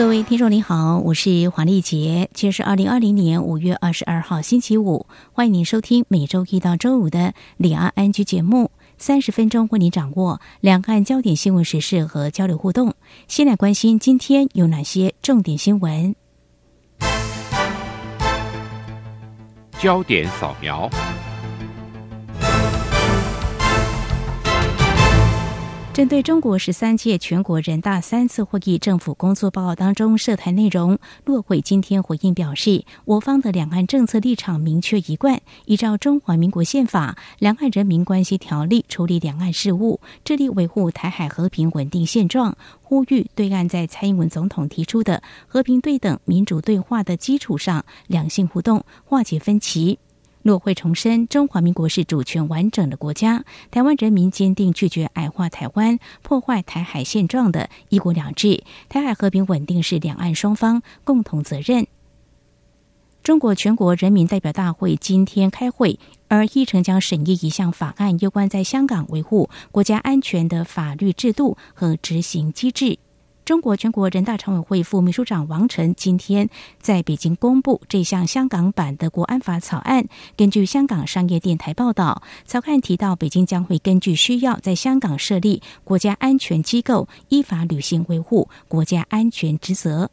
各位听众您好，我是黄丽杰，今天是二零二零年五月二十二号星期五，欢迎您收听每周一到周五的两岸安居节目，三十分钟为您掌握两岸焦点新闻时事和交流互动。先来关心今天有哪些重点新闻？焦点扫描。针对中国十三届全国人大三次会议政府工作报告当中涉台内容，陆会今天回应表示，我方的两岸政策立场明确一贯，依照中华民国宪法、两岸人民关系条例处理两岸事务，致力维护台海和平稳定现状，呼吁对岸在蔡英文总统提出的和平对等民主对话的基础上，两性互动，化解分歧。陆会重申，中华民国是主权完整的国家，台湾人民坚定拒绝矮化台湾、破坏台海现状的一国两制，台海和平稳定是两岸双方共同责任。中国全国人民代表大会今天开会，而议程将审议一项法案，有关在香港维护国家安全的法律制度和执行机制。中国全国人大常委会副秘书长王晨今天在北京公布这项香港版的国安法草案。根据香港商业电台报道，草案提到，北京将会根据需要在香港设立国家安全机构，依法履行维护国家安全职责。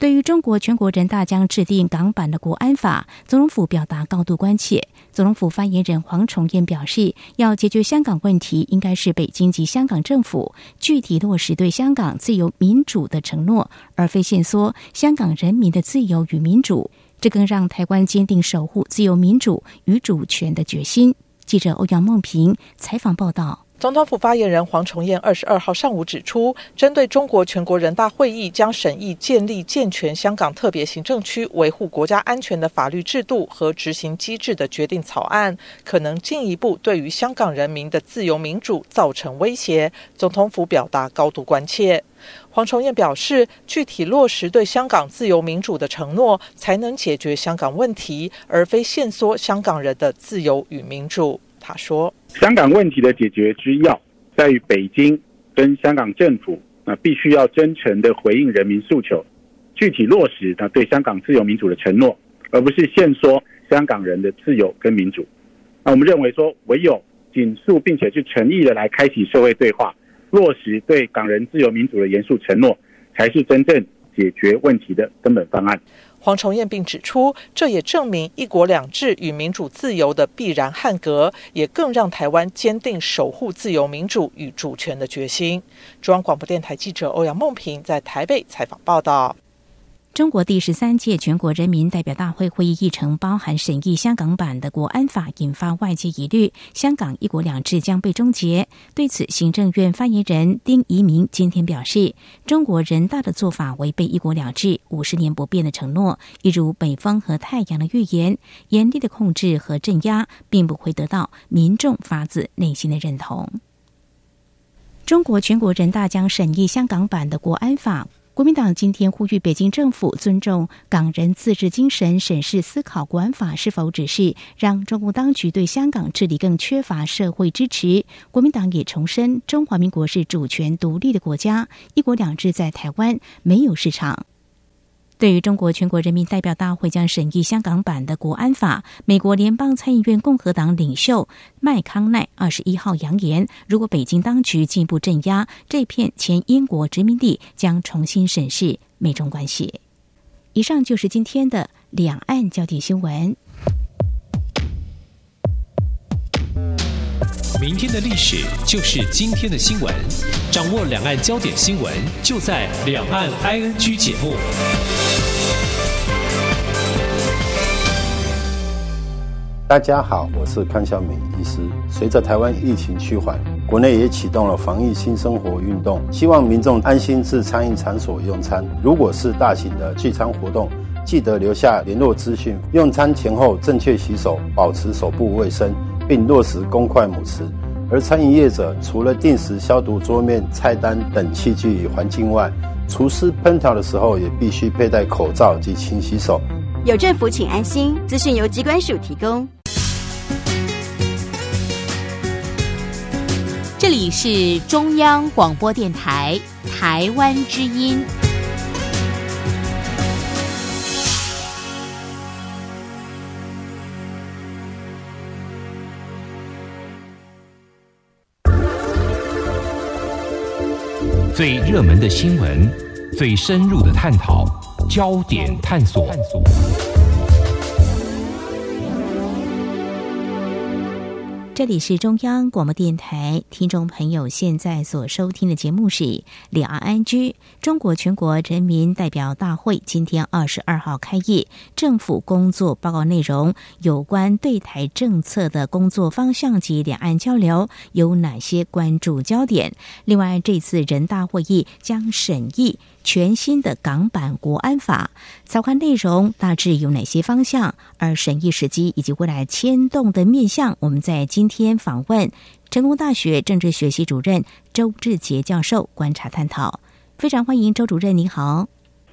对于中国全国人大将制定港版的国安法，总统府表达高度关切。总统府发言人黄崇彦表示，要解决香港问题，应该是北京及香港政府具体落实对香港自由民主的承诺，而非限缩香港人民的自由与民主。这更让台湾坚定守护自由民主与主权的决心。记者欧阳梦平采访报道。总统府发言人黄崇彦二十二号上午指出，针对中国全国人大会议将审议建立健全香港特别行政区维护国家安全的法律制度和执行机制的决定草案，可能进一步对于香港人民的自由民主造成威胁，总统府表达高度关切。黄崇彦表示，具体落实对香港自由民主的承诺，才能解决香港问题，而非限缩香港人的自由与民主。说：“香港问题的解决之要，在于北京跟香港政府啊，必须要真诚的回应人民诉求，具体落实他对香港自由民主的承诺，而不是限缩香港人的自由跟民主。那我们认为说，唯有紧速并且是诚意的来开启社会对话，落实对港人自由民主的严肃承诺，才是真正解决问题的根本方案。”黄崇彦并指出，这也证明“一国两制”与民主自由的必然汉格，也更让台湾坚定守护自由民主与主权的决心。中央广播电台记者欧阳梦平在台北采访报道。中国第十三届全国人民代表大会会议议程包含审议香港版的国安法，引发外界疑虑，香港一国两制将被终结。对此，行政院发言人丁仪明今天表示，中国人大的做法违背一国两制五十年不变的承诺，一如北方和太阳的预言，严厉的控制和镇压，并不会得到民众发自内心的认同。中国全国人大将审议香港版的国安法。国民党今天呼吁北京政府尊重港人自治精神，审视思考国安法是否只是让中共当局对香港治理更缺乏社会支持。国民党也重申，中华民国是主权独立的国家，一国两制在台湾没有市场。对于中国全国人民代表大会将审议香港版的国安法，美国联邦参议院共和党领袖麦康奈二十一号扬言，如果北京当局进一步镇压这片前英国殖民地，将重新审视美中关系。以上就是今天的两岸焦点新闻。明天的历史就是今天的新闻，掌握两岸焦点新闻，就在《两岸 ING》节目。大家好，我是康小美医师。随着台湾疫情趋缓，国内也启动了防疫新生活运动，希望民众安心至餐饮场所用餐。如果是大型的聚餐活动，记得留下联络资讯。用餐前后正确洗手，保持手部卫生，并落实公筷母匙。而餐饮业者除了定时消毒桌面、菜单等器具与环境外，厨师烹调的时候也必须佩戴口罩及勤洗手。有政府，请安心。资讯由机关署提供。这里是中央广播电台台湾之音。最热门的新闻，最深入的探讨，焦点探索。这里是中央广播电台，听众朋友现在所收听的节目是《两岸安居》。中国全国人民代表大会今天二十二号开业，政府工作报告内容有关对台政策的工作方向及两岸交流有哪些关注焦点？另外，这次人大会议将审议。全新的港版国安法草案内容大致有哪些方向？而审议时机以及未来牵动的面向，我们在今天访问成功大学政治学系主任周志杰教授观察探讨。非常欢迎周主任，您好。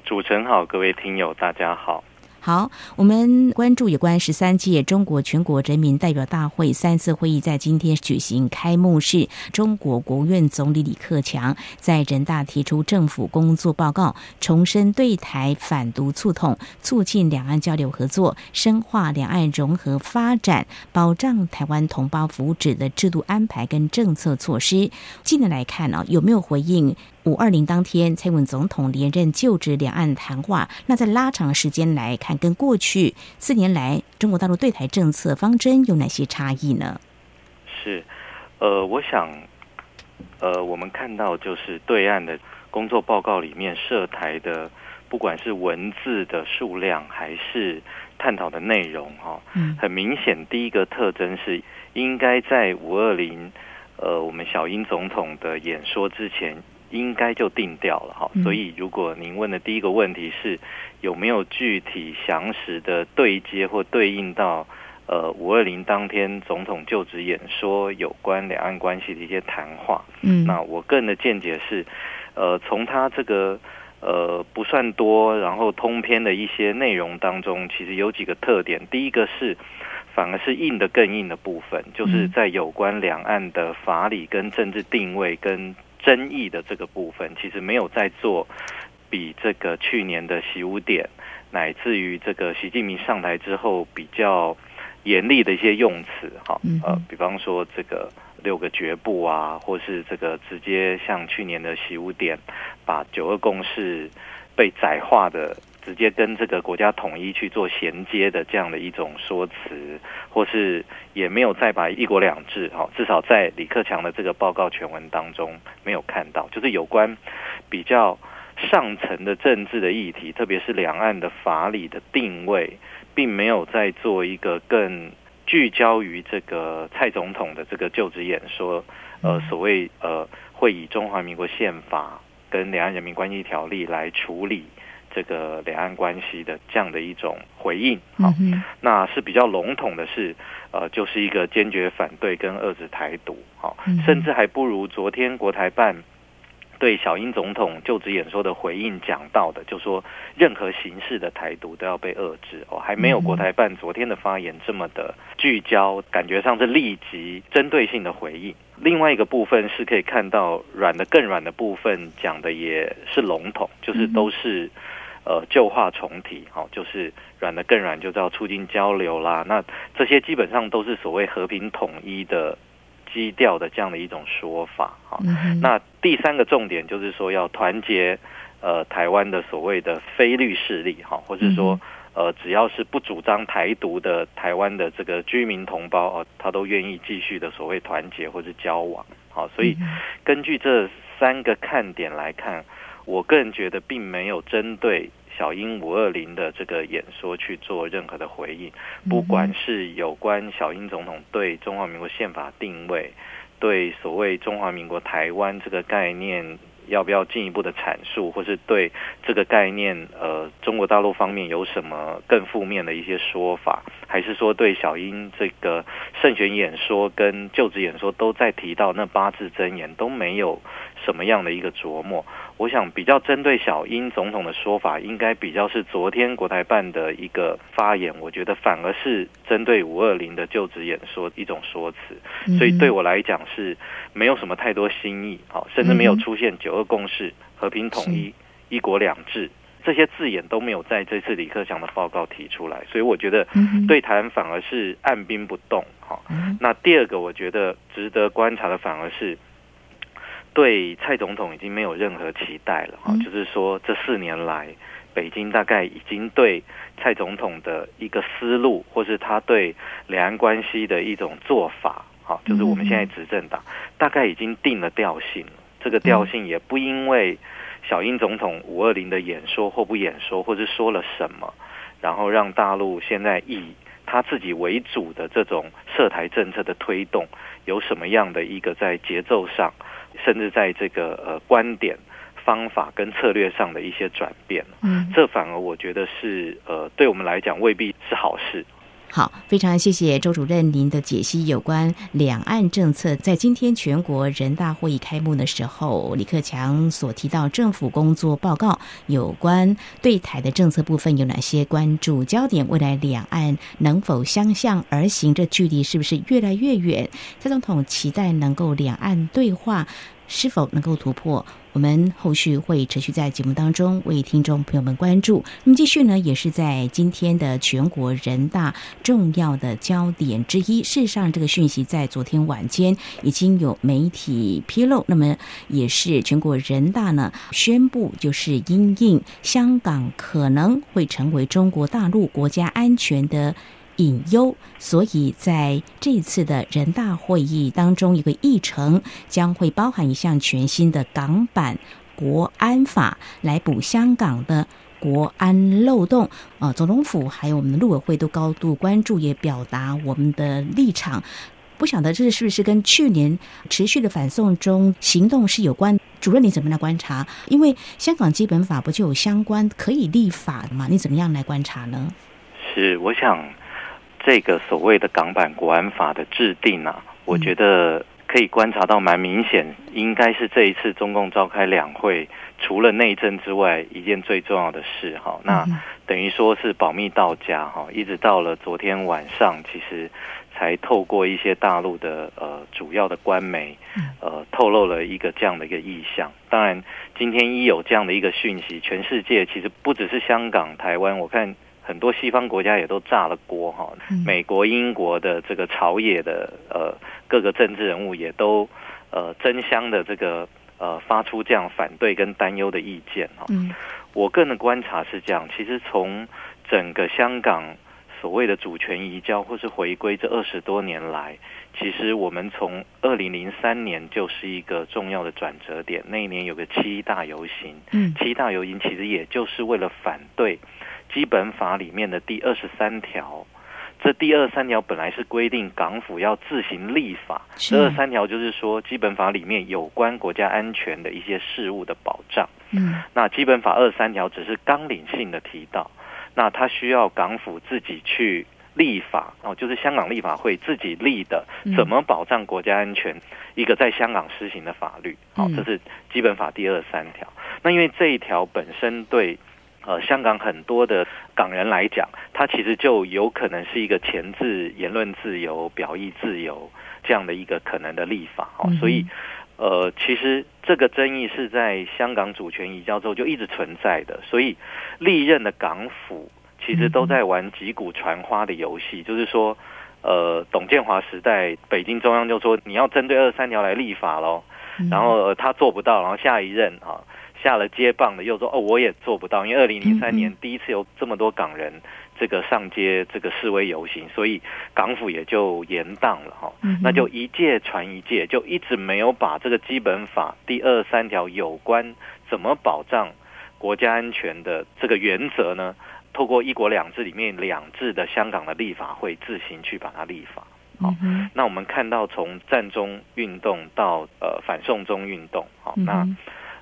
主持人好，各位听友大家好。好，我们关注有关十三届中国全国人民代表大会三次会议在今天举行开幕式。中国国务院总理李克强在人大提出政府工作报告，重申对台反独促统，促进两岸交流合作，深化两岸融合发展，保障台湾同胞福祉的制度安排跟政策措施。近年来看呢，有没有回应？五二零当天，蔡英文总统连任就职，两岸谈话。那在拉长时间来看，跟过去四年来中国大陆对台政策方针有哪些差异呢？是，呃，我想，呃，我们看到就是对岸的工作报告里面涉台的，不管是文字的数量还是探讨的内容，哈，嗯，很明显，第一个特征是应该在五二零，呃，我们小英总统的演说之前。应该就定掉了哈，所以如果您问的第一个问题是有没有具体详实的对接或对应到呃五二零当天总统就职演说有关两岸关系的一些谈话，嗯，那我个人的见解是，呃，从他这个呃不算多，然后通篇的一些内容当中，其实有几个特点，第一个是反而是硬的更硬的部分，就是在有关两岸的法理跟政治定位跟。争议的这个部分，其实没有在做比这个去年的习武点，乃至于这个习近平上台之后比较严厉的一些用词，哈，呃，比方说这个六个绝步啊，或是这个直接像去年的习武点，把九二共识被窄化的。直接跟这个国家统一去做衔接的这样的一种说辞，或是也没有再把一国两制哈，至少在李克强的这个报告全文当中没有看到，就是有关比较上层的政治的议题，特别是两岸的法理的定位，并没有在做一个更聚焦于这个蔡总统的这个就职演说，呃，所谓呃会以中华民国宪法跟两岸人民关系条例来处理。这个两岸关系的这样的一种回应，好，那是比较笼统的，是呃，就是一个坚决反对跟遏制台独，好，甚至还不如昨天国台办对小英总统就职演说的回应讲到的，就说任何形式的台独都要被遏制，哦，还没有国台办昨天的发言这么的聚焦，感觉上是立即针对性的回应。另外一个部分是可以看到软的更软的部分讲的也是笼统，就是都是。呃，旧话重提，好，就是软的更软，就叫促进交流啦。那这些基本上都是所谓和平统一的基调的这样的一种说法，哈。那第三个重点就是说要团结呃台湾的所谓的非律势力，哈，或者说呃只要是不主张台独的台湾的这个居民同胞哦，他都愿意继续的所谓团结或者交往，好。所以根据这三个看点来看。我个人觉得，并没有针对小英五二零的这个演说去做任何的回应，不管是有关小英总统对中华民国宪法定位，对所谓中华民国台湾这个概念。要不要进一步的阐述，或是对这个概念，呃，中国大陆方面有什么更负面的一些说法，还是说对小英这个胜选演说跟就职演说都在提到那八字真言，都没有什么样的一个琢磨？我想比较针对小英总统的说法，应该比较是昨天国台办的一个发言，我觉得反而是针对五二零的就职演说一种说辞，所以对我来讲是没有什么太多新意，好，甚至没有出现九二共识、和平统一、一国两制这些字眼都没有在这次李克强的报告提出来，所以我觉得对台湾反而是按兵不动，好，那第二个我觉得值得观察的反而是。对蔡总统已经没有任何期待了哈，就是说这四年来，北京大概已经对蔡总统的一个思路，或是他对两岸关系的一种做法，哈，就是我们现在执政党大概已经定了调性了。这个调性也不因为小英总统五二零的演说或不演说，或是说了什么，然后让大陆现在以他自己为主的这种涉台政策的推动，有什么样的一个在节奏上。甚至在这个呃观点、方法跟策略上的一些转变，嗯，这反而我觉得是呃对我们来讲未必是好事。好，非常谢谢周主任您的解析。有关两岸政策，在今天全国人大会议开幕的时候，李克强所提到政府工作报告有关对台的政策部分有哪些关注焦点？未来两岸能否相向而行？这距离是不是越来越远？蔡总统期待能够两岸对话。是否能够突破？我们后续会持续在节目当中为听众朋友们关注。那么继续呢，也是在今天的全国人大重要的焦点之一。事实上，这个讯息在昨天晚间已经有媒体披露。那么，也是全国人大呢宣布，就是因应香港可能会成为中国大陆国家安全的。隐忧，所以在这次的人大会议当中，一个议程将会包含一项全新的港版国安法，来补香港的国安漏洞。啊，总统府还有我们的陆委会都高度关注，也表达我们的立场。不晓得这是不是跟去年持续的反送中行动是有关？主任，你怎么来观察？因为香港基本法不就有相关可以立法的吗？你怎么样来观察呢？是，我想。这个所谓的港版国安法的制定啊，我觉得可以观察到蛮明显，应该是这一次中共召开两会，除了内政之外，一件最重要的事哈。那等于说是保密到家哈，一直到了昨天晚上，其实才透过一些大陆的呃主要的官媒，呃透露了一个这样的一个意向。当然，今天一有这样的一个讯息，全世界其实不只是香港、台湾，我看。很多西方国家也都炸了锅哈，美国、英国的这个朝野的呃各个政治人物也都呃争相的这个呃发出这样反对跟担忧的意见哈。我个人的观察是这样，其实从整个香港所谓的主权移交或是回归这二十多年来，其实我们从二零零三年就是一个重要的转折点，那一年有个七大游行，七大游行其实也就是为了反对。基本法里面的第二十三条，这第二十三条本来是规定港府要自行立法。这二十三条就是说，基本法里面有关国家安全的一些事务的保障。嗯，那基本法二十三条只是纲领性的提到，那它需要港府自己去立法哦，就是香港立法会自己立的，怎么保障国家安全一个在香港施行的法律。好，这是基本法第二十三条。那因为这一条本身对。呃，香港很多的港人来讲，他其实就有可能是一个前置言论自由、表意自由这样的一个可能的立法哦。所以，呃，其实这个争议是在香港主权移交之后就一直存在的。所以，历任的港府其实都在玩击鼓传花的游戏，就是说，呃，董建华时代，北京中央就说你要针对二三条来立法喽，然后他做不到，然后下一任啊。下了接棒的又说哦，我也做不到，因为二零零三年第一次有这么多港人这个上街这个示威游行，所以港府也就延宕了哈。那就一届传一届，就一直没有把这个基本法第二三条有关怎么保障国家安全的这个原则呢，透过一国两制里面两制的香港的立法会自行去把它立法。好，那我们看到从战中运动到呃反送中运动，好，那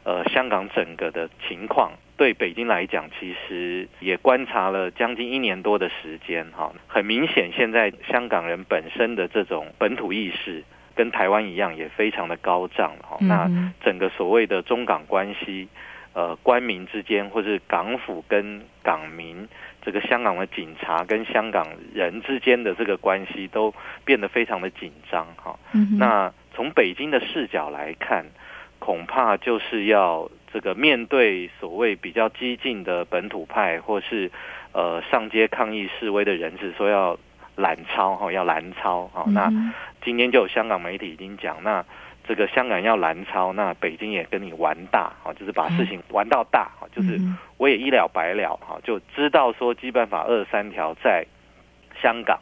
呃香港整个的情况对北京来讲，其实也观察了将近一年多的时间，哈，很明显现在香港人本身的这种本土意识跟台湾一样，也非常的高涨，哈，那整个所谓的中港关系。呃，官民之间，或是港府跟港民，这个香港的警察跟香港人之间的这个关系，都变得非常的紧张哈。那从北京的视角来看，恐怕就是要这个面对所谓比较激进的本土派，或是呃上街抗议示威的人士，说要揽超哈，要拦超哈。那今天就有香港媒体已经讲那。这个香港要拦超，那北京也跟你玩大，哈，就是把事情玩到大，哈，就是我也一了百了，哈，就知道说基本法二三条在香港，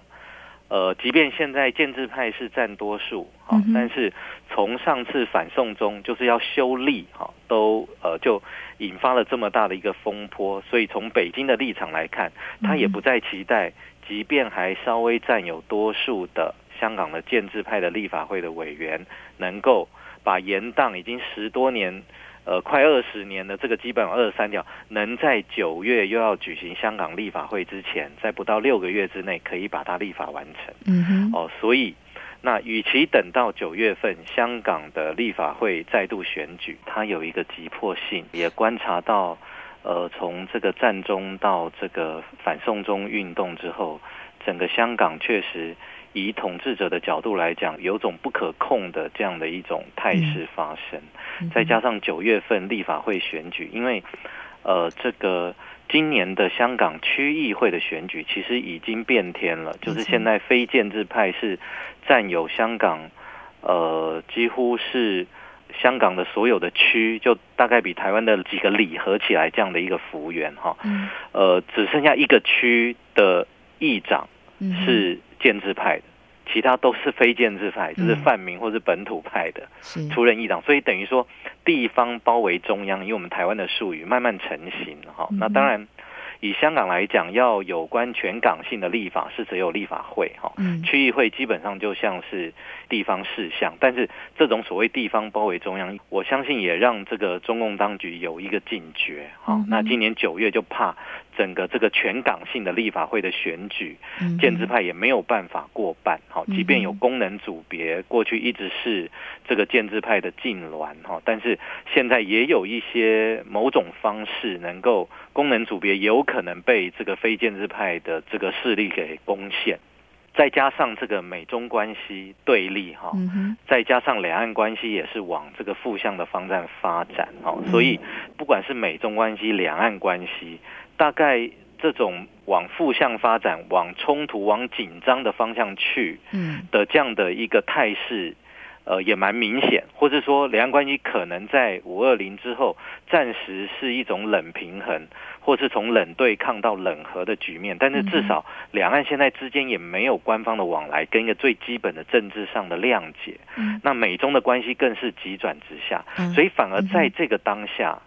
呃，即便现在建制派是占多数，哈，但是从上次反送中就是要修例，哈，都呃就引发了这么大的一个风波，所以从北京的立场来看，他也不再期待，即便还稍微占有多数的。香港的建制派的立法会的委员能够把延宕已经十多年，呃，快二十年的这个基本二十三条，能在九月又要举行香港立法会之前，在不到六个月之内可以把它立法完成。嗯哼。哦，所以那与其等到九月份香港的立法会再度选举，它有一个急迫性，也观察到，呃，从这个战中到这个反送中运动之后，整个香港确实。以统治者的角度来讲，有种不可控的这样的一种态势发生，再加上九月份立法会选举，因为呃，这个今年的香港区议会的选举其实已经变天了，就是现在非建制派是占有香港，呃，几乎是香港的所有的区，就大概比台湾的几个里合起来这样的一个幅员哈，呃，只剩下一个区的议长是。建制派的，其他都是非建制派，就是泛民或是本土派的出任议长，所以等于说地方包围中央，以我们台湾的术语慢慢成型哈。那当然。以香港来讲，要有关全港性的立法是只有立法会哈，区议会基本上就像是地方事项。但是这种所谓地方包围中央，我相信也让这个中共当局有一个警觉哈。那今年九月就怕整个这个全港性的立法会的选举，建制派也没有办法过半哈。即便有功能组别，过去一直是这个建制派的禁挛哈，但是现在也有一些某种方式能够功能组别有可。可能被这个非建制派的这个势力给攻陷，再加上这个美中关系对立哈，再加上两岸关系也是往这个负向的方向发展哦，所以不管是美中关系、两岸关系，大概这种往负向发展、往冲突、往紧张的方向去的这样的一个态势。呃，也蛮明显，或者说两岸关系可能在五二零之后暂时是一种冷平衡，或是从冷对抗到冷和的局面。但是至少两岸现在之间也没有官方的往来，跟一个最基本的政治上的谅解。那美中的关系更是急转直下，所以反而在这个当下，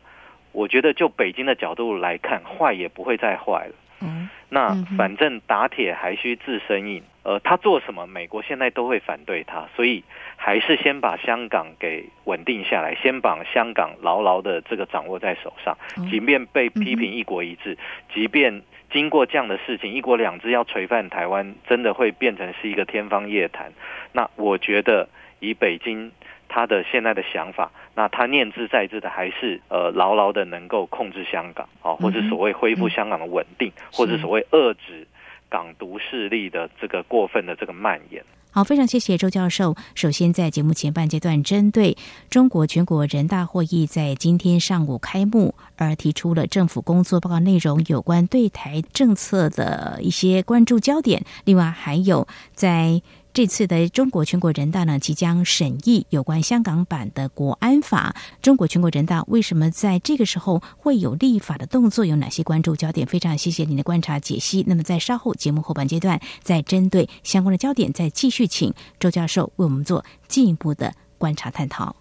我觉得就北京的角度来看，坏也不会再坏了。嗯，那反正打铁还需自身硬。呃，他做什么，美国现在都会反对他，所以还是先把香港给稳定下来，先把香港牢牢的这个掌握在手上。即便被批评一国一制，即便经过这样的事情，一国两制要垂范台湾，真的会变成是一个天方夜谭。那我觉得，以北京他的现在的想法，那他念之在之的还是呃牢牢的能够控制香港啊，或者所谓恢复香港的稳定，或者所谓遏制。港独势力的这个过分的这个蔓延。好，非常谢谢周教授。首先，在节目前半阶段，针对中国全国人大会议在今天上午开幕而提出了政府工作报告内容，有关对台政策的一些关注焦点。另外，还有在。这次的中国全国人大呢，即将审议有关香港版的国安法。中国全国人大为什么在这个时候会有立法的动作？有哪些关注焦点？非常谢谢您的观察解析。那么在稍后节目后半阶段，再针对相关的焦点，再继续请周教授为我们做进一步的观察探讨。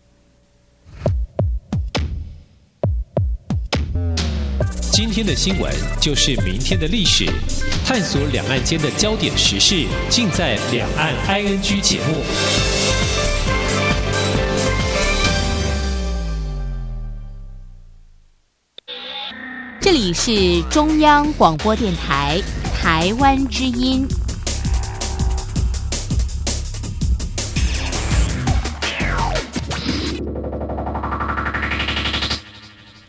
今天的新闻就是明天的历史，探索两岸间的焦点时事，尽在《两岸 ING》节目。这里是中央广播电台台湾之音。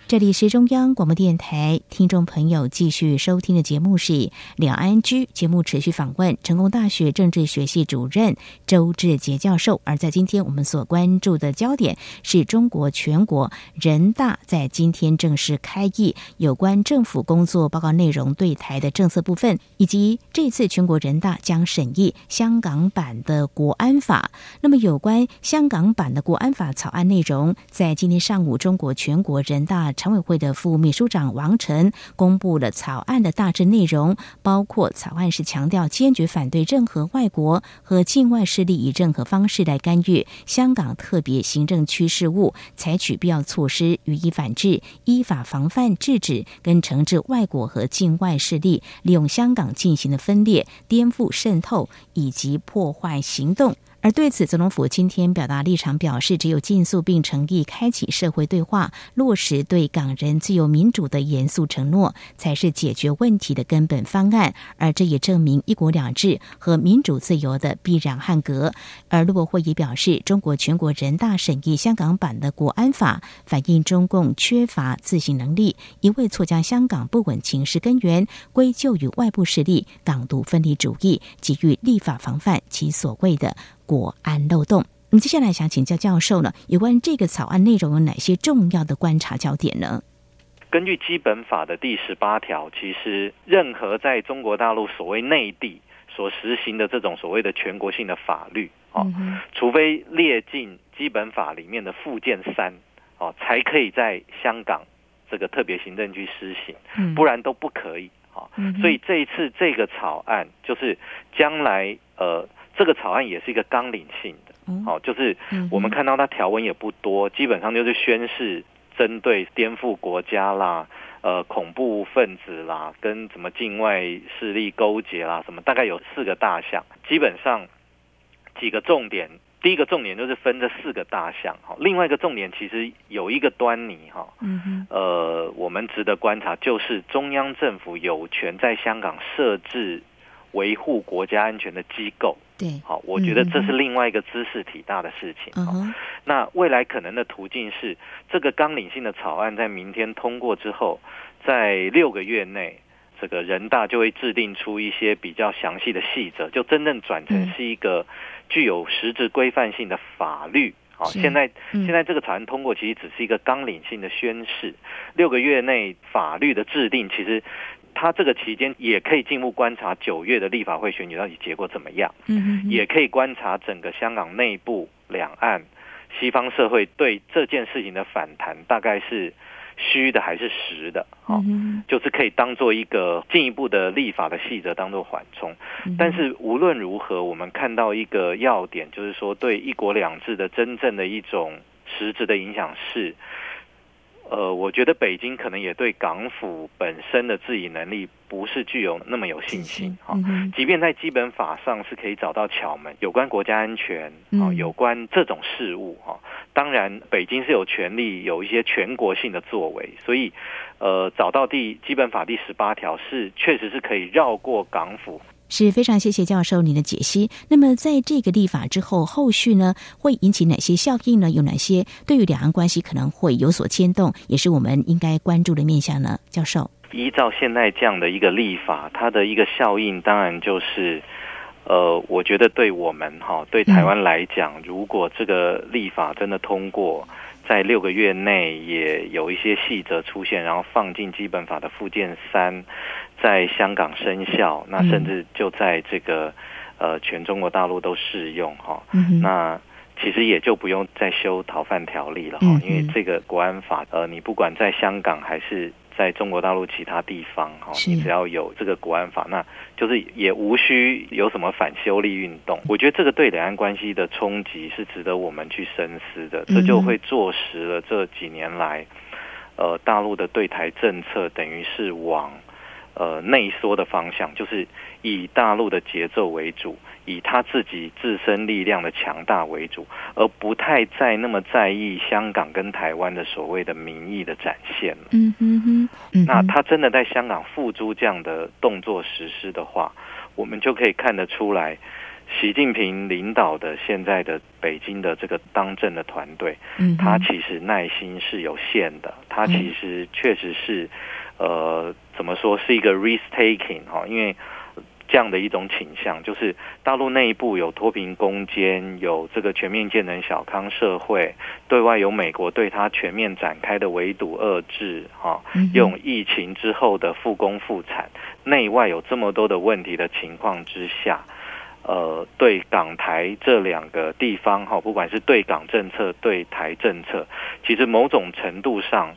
这里是中央广播电台，听众朋友继续收听的节目是《两岸居》，节目持续访问成功大学政治学系主任周志杰教授。而在今天我们所关注的焦点是中国全国人大在今天正式开议有关政府工作报告内容对台的政策部分，以及这次全国人大将审议香港版的国安法。那么，有关香港版的国安法草案内容，在今天上午，中国全国人大。常委会的副秘书长王晨公布了草案的大致内容，包括草案是强调坚决反对任何外国和境外势力以任何方式来干预香港特别行政区事务，采取必要措施予以反制，依法防范制止跟惩治外国和境外势力利用香港进行的分裂、颠覆、渗透以及破坏行动。而对此，总统府今天表达立场，表示只有尽速并诚意开启社会对话，落实对港人自由民主的严肃承诺，才是解决问题的根本方案。而这也证明一国两制和民主自由的必然汉格。而陆国会也表示，中国全国人大审议香港版的国安法，反映中共缺乏自信能力，一味错将香港不稳情势根源归咎于外部势力港独分离主义，急于立法防范其所谓的。国安漏洞。那么接下来想请教教授呢，有关这个草案内容有哪些重要的观察焦点呢？根据基本法的第十八条，其实任何在中国大陆所谓内地所实行的这种所谓的全国性的法律，哦，除非列进基本法里面的附件三，哦，才可以在香港这个特别行政区施行，不然都不可以。哦，所以这一次这个草案就是将来呃。这个草案也是一个纲领性的，好，就是我们看到它条文也不多，基本上就是宣誓针对颠覆国家啦、呃恐怖分子啦、跟什么境外势力勾结啦，什么大概有四个大项，基本上几个重点，第一个重点就是分这四个大项，哈，另外一个重点其实有一个端倪，哈，呃，我们值得观察就是中央政府有权在香港设置。维护国家安全的机构，对，好，我觉得这是另外一个知识体大的事情。那未来可能的途径是，这个纲领性的草案在明天通过之后，在六个月内，这个人大就会制定出一些比较详细的细则，就真正转成是一个具有实质规范性的法律。好，现在现在这个草案通过，其实只是一个纲领性的宣誓。六个月内法律的制定，其实。他这个期间也可以进一步观察九月的立法会选举到底结果怎么样，嗯，也可以观察整个香港内部、两岸、西方社会对这件事情的反弹，大概是虚的还是实的，哦，就是可以当做一个进一步的立法的细则当做缓冲。但是无论如何，我们看到一个要点，就是说对一国两制的真正的一种实质的影响是。呃，我觉得北京可能也对港府本身的治理能力不是具有那么有信心哈。即便在基本法上是可以找到巧门，有关国家安全啊，有关这种事务哈。当然，北京是有权利有一些全国性的作为，所以呃，找到第基本法第十八条是确实是可以绕过港府。是非常谢谢教授您的解析。那么，在这个立法之后，后续呢会引起哪些效应呢？有哪些对于两岸关系可能会有所牵动，也是我们应该关注的面向呢？教授，依照现在这样的一个立法，它的一个效应，当然就是，呃，我觉得对我们哈，对台湾来讲，如果这个立法真的通过。在六个月内也有一些细则出现，然后放进基本法的附件三，在香港生效，那甚至就在这个呃全中国大陆都适用哈。那其实也就不用再修逃犯条例了哈，因为这个国安法呃，你不管在香港还是。在中国大陆其他地方，哈，你只要有这个国安法，那就是也无需有什么反修例运动。我觉得这个对两岸关系的冲击是值得我们去深思的，这就会坐实了这几年来，呃大陆的对台政策等于是往呃内缩的方向，就是以大陆的节奏为主，以他自己自身力量的强大为主，而不太再那么在意香港跟台湾的所谓的民意的展现了。嗯哼哼，嗯那他真的在香港付诸这样的动作实施的话，我们就可以看得出来，习近平领导的现在的北京的这个当政的团队，嗯他其实耐心是有限的，他其实确实是，呃，怎么说是一个 risk taking 哈，因为。这样的一种倾向，就是大陆内部有脱贫攻坚，有这个全面建成小康社会，对外有美国对它全面展开的围堵遏制，哈、用疫情之后的复工复产，内外有这么多的问题的情况之下，呃，对港台这两个地方哈，不管是对港政策、对台政策，其实某种程度上，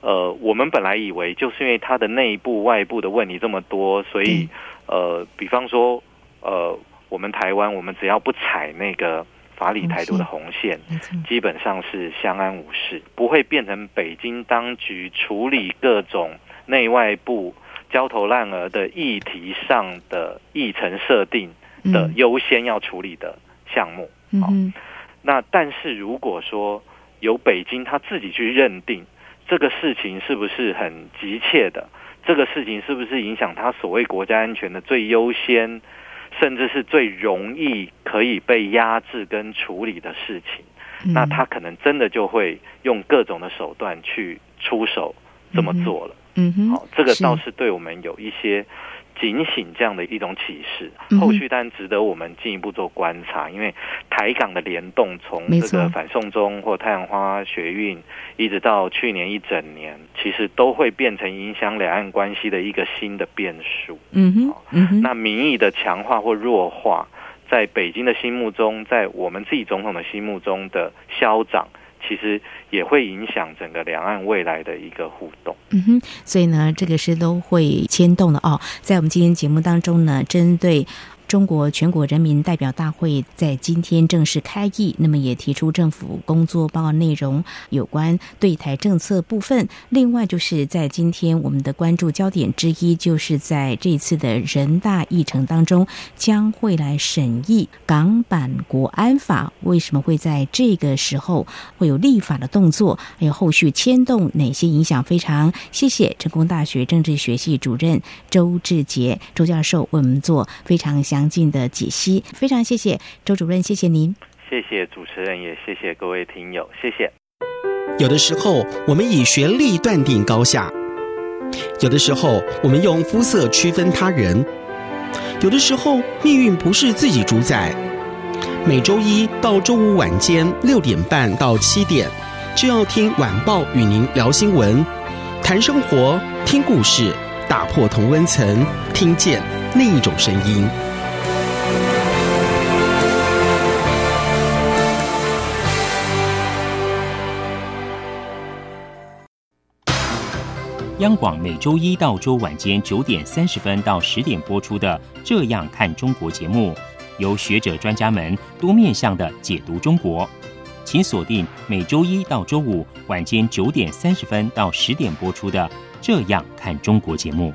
呃，我们本来以为就是因为它的内部、外部的问题这么多，所以呃，比方说呃，我们台湾，我们只要不踩那个法理台独的红线，基本上是相安无事，不会变成北京当局处理各种内外部焦头烂额的议题上的议程设定的嗯优先要处理的项目。嗯哼，那但是如果说由北京他自己去认定这个事情是不是很急切的，这个事情是不是影响他所谓国家安全的最优先，甚至是最容易可以被压制跟处理的事情，嗯。那他可能真的就会用各种的手段去出手这么做了。嗯哼，好、这个倒是对我们有一些警醒这样的一种启示。后续当然值得我们进一步做观察，因为台港的联动从这个反送中或太阳花学运，一直到去年一整年，其实都会变成影响两岸关系的一个新的变数。嗯哼，嗯哼，那民意的强化或弱化，在北京的心目中，在我们自己总统的心目中的消长，其实也会影响整个两岸未来的一个互动。嗯哼，所以呢，这个是都会牵动的哦。在我们今天节目当中呢，针对。中国全国人民代表大会在今天正式开议，那么也提出政府工作报告内容有关对台政策部分。另外，就是在今天我们的关注焦点之一，就是在这次的人大议程当中，将会来审议港版国安法。为什么会在这个时候会有立法的动作？还有后续牵动哪些影响？非常谢谢成功大学政治学系主任周志杰周教授为我们做非常详尽的解析。非常谢谢周主任，谢谢您。谢谢主持人，也谢谢各位听友，谢谢。有的时候，我们以学历断定高下；有的时候，我们用肤色区分他人；有的时候，命运不是自己主宰。每周一到周五晚间六点半到七点，就要听晚报与您聊新闻、谈生活、听故事，打破同温层，听见另一种声音。央广每周一到周晚间九点三十分到十点播出的《这样看中国》节目，由学者专家们多面向的解读中国。请锁定每周一到周五晚间九点三十分到十点播出的《这样看中国》节目。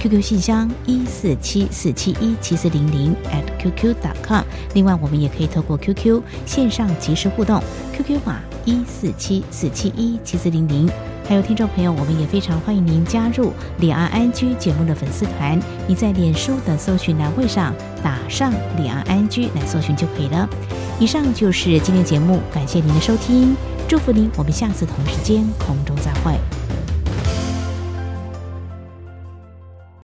QQ 信箱一四七四七一七四零零 at qq.com。另外，我们也可以透过 QQ 线上即时互动，QQ 码一四七四七一七四零零还有听众朋友，我们也非常欢迎您加入李安安居节目的粉丝团。你在脸书的搜寻栏位上打上李安安居来搜寻就可以了。以上就是今天节目，感谢您的收听，祝福您，我们下次同时间空中再会。